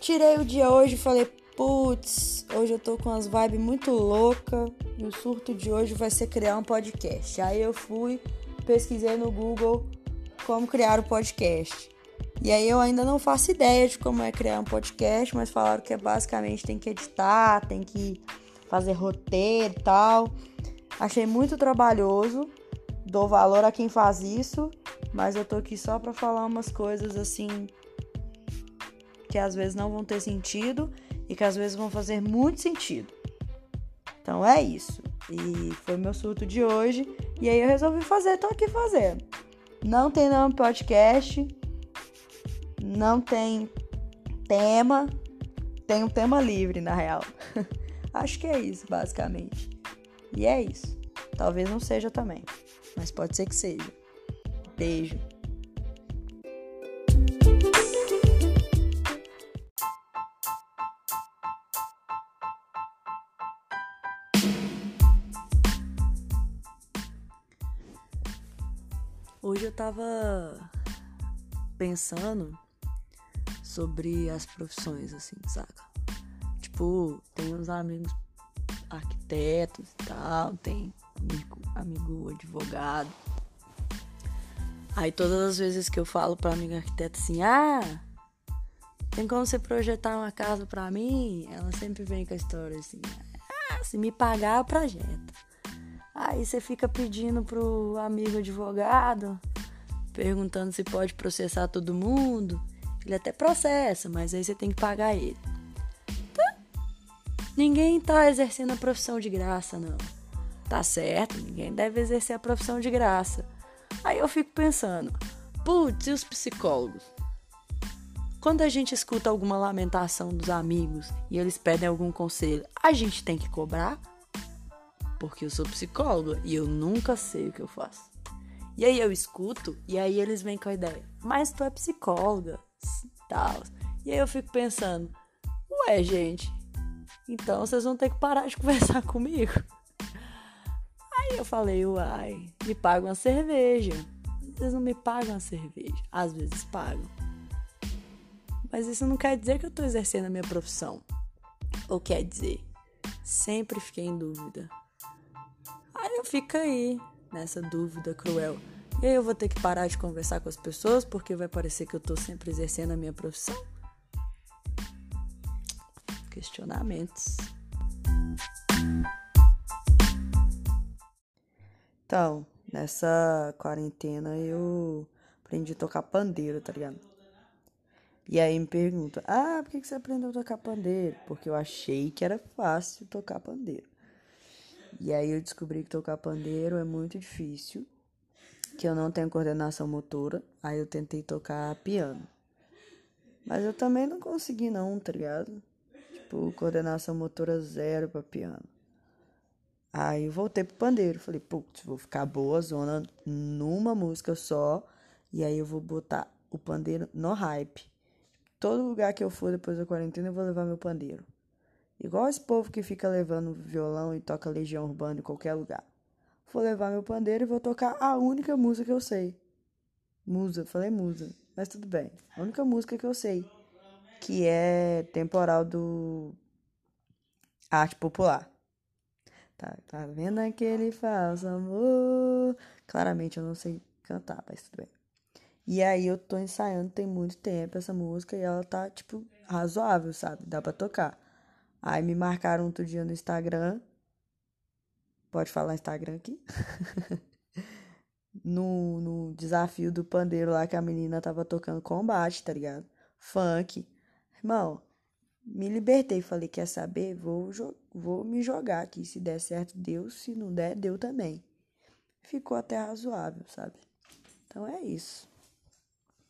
tirei o dia hoje e falei, putz, hoje eu tô com umas vibes muito louca e o surto de hoje vai ser criar um podcast. Aí eu fui, pesquisei no Google como criar o um podcast. E aí eu ainda não faço ideia de como é criar um podcast, mas falaram que é basicamente tem que editar, tem que fazer roteiro e tal. Achei muito trabalhoso, dou valor a quem faz isso, mas eu tô aqui só para falar umas coisas assim que às vezes não vão ter sentido e que às vezes vão fazer muito sentido. Então é isso. E foi meu surto de hoje. E aí eu resolvi fazer, tô aqui fazendo. Não tem nome podcast, não tem tema, tem um tema livre na real. Acho que é isso, basicamente. E é isso. Talvez não seja também, mas pode ser que seja. Beijo. Hoje eu tava pensando sobre as profissões, assim, saca? Tipo, tem uns amigos arquitetos e tal, tem amigo, amigo advogado. Aí todas as vezes que eu falo pra amigo arquiteto assim, ah, tem como você projetar uma casa pra mim? Ela sempre vem com a história assim, ah, se me pagar eu projeto. Aí você fica pedindo pro amigo advogado, perguntando se pode processar todo mundo. Ele até processa, mas aí você tem que pagar ele. Tá? Ninguém tá exercendo a profissão de graça, não. Tá certo, ninguém deve exercer a profissão de graça. Aí eu fico pensando, putz, e os psicólogos? Quando a gente escuta alguma lamentação dos amigos e eles pedem algum conselho, a gente tem que cobrar? Porque eu sou psicóloga e eu nunca sei o que eu faço. E aí eu escuto e aí eles vêm com a ideia, mas tu é psicóloga, tal. E aí eu fico pensando, ué, gente, então vocês vão ter que parar de conversar comigo. Aí eu falei, uai, me pagam uma cerveja. Vocês não me pagam uma cerveja. Às vezes pagam. Mas isso não quer dizer que eu tô exercendo a minha profissão. Ou quer dizer, sempre fiquei em dúvida. Eu fico aí, nessa dúvida cruel. E aí eu vou ter que parar de conversar com as pessoas porque vai parecer que eu tô sempre exercendo a minha profissão? Questionamentos. Então, nessa quarentena eu aprendi a tocar pandeiro, tá ligado? E aí me pergunta, ah, por que você aprendeu a tocar pandeiro? Porque eu achei que era fácil tocar pandeiro. E aí eu descobri que tocar pandeiro é muito difícil, que eu não tenho coordenação motora. Aí eu tentei tocar piano. Mas eu também não consegui não, tá ligado? Tipo, coordenação motora zero para piano. Aí eu voltei pro pandeiro. Falei, putz, vou ficar boa zona numa música só. E aí eu vou botar o pandeiro no hype. Todo lugar que eu for depois da quarentena, eu vou levar meu pandeiro. Igual esse povo que fica levando violão e toca Legião Urbana em qualquer lugar. Vou levar meu pandeiro e vou tocar a única música que eu sei. Musa, falei musa, mas tudo bem. A única música que eu sei, que é temporal do Arte Popular. Tá, tá vendo aquele falso amor? Claramente eu não sei cantar, mas tudo bem. E aí eu tô ensaiando tem muito tempo essa música e ela tá, tipo, razoável, sabe? Dá pra tocar. Aí me marcaram outro dia no Instagram. Pode falar Instagram aqui? no, no desafio do pandeiro lá que a menina tava tocando combate, tá ligado? Funk. Irmão, me libertei. Falei, quer saber? Vou, vou me jogar aqui. Se der certo, deu. Se não der, deu também. Ficou até razoável, sabe? Então é isso.